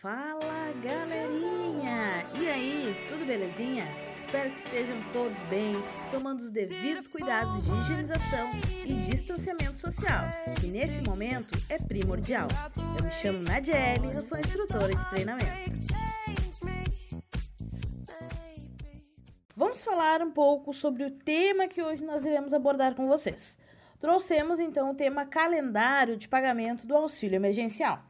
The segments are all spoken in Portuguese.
Fala galerinha! E aí, tudo belezinha? Espero que estejam todos bem, tomando os devidos cuidados de higienização e distanciamento social, que nesse momento é primordial. Eu me chamo Nadiele, eu sou instrutora de treinamento. Vamos falar um pouco sobre o tema que hoje nós iremos abordar com vocês. Trouxemos então o tema calendário de pagamento do auxílio emergencial.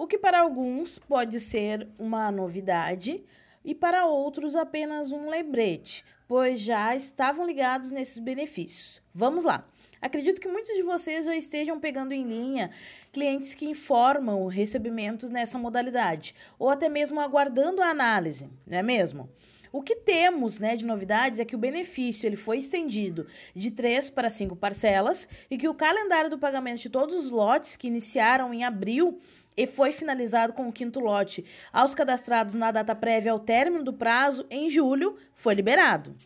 O que para alguns pode ser uma novidade e para outros apenas um lembrete, pois já estavam ligados nesses benefícios. Vamos lá. Acredito que muitos de vocês já estejam pegando em linha clientes que informam recebimentos nessa modalidade, ou até mesmo aguardando a análise, não é mesmo? O que temos né, de novidades é que o benefício ele foi estendido de três para cinco parcelas e que o calendário do pagamento de todos os lotes que iniciaram em abril e foi finalizado com o quinto lote aos cadastrados na data prévia ao término do prazo em julho foi liberado.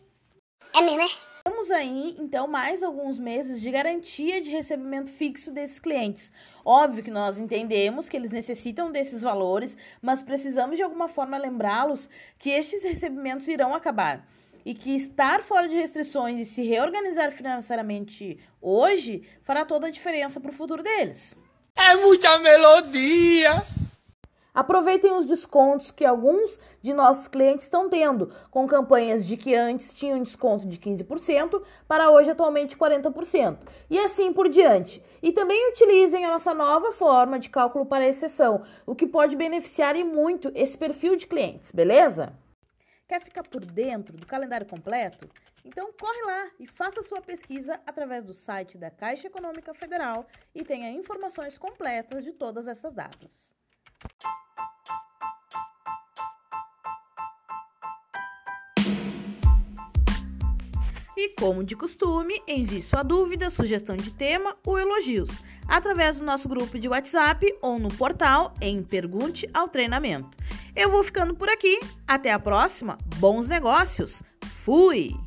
É mesmo, é? Temos aí, então, mais alguns meses de garantia de recebimento fixo desses clientes. Óbvio que nós entendemos que eles necessitam desses valores, mas precisamos de alguma forma lembrá-los que estes recebimentos irão acabar e que estar fora de restrições e se reorganizar financeiramente hoje fará toda a diferença para o futuro deles. É muita melodia! Aproveitem os descontos que alguns de nossos clientes estão tendo, com campanhas de que antes tinham desconto de 15% para hoje atualmente 40%, e assim por diante. E também utilizem a nossa nova forma de cálculo para exceção, o que pode beneficiar e muito esse perfil de clientes, beleza? Quer ficar por dentro do calendário completo? Então corre lá e faça sua pesquisa através do site da Caixa Econômica Federal e tenha informações completas de todas essas datas. E como de costume, envie sua dúvida, sugestão de tema ou elogios através do nosso grupo de WhatsApp ou no portal em Pergunte ao Treinamento. Eu vou ficando por aqui. Até a próxima. Bons negócios. Fui!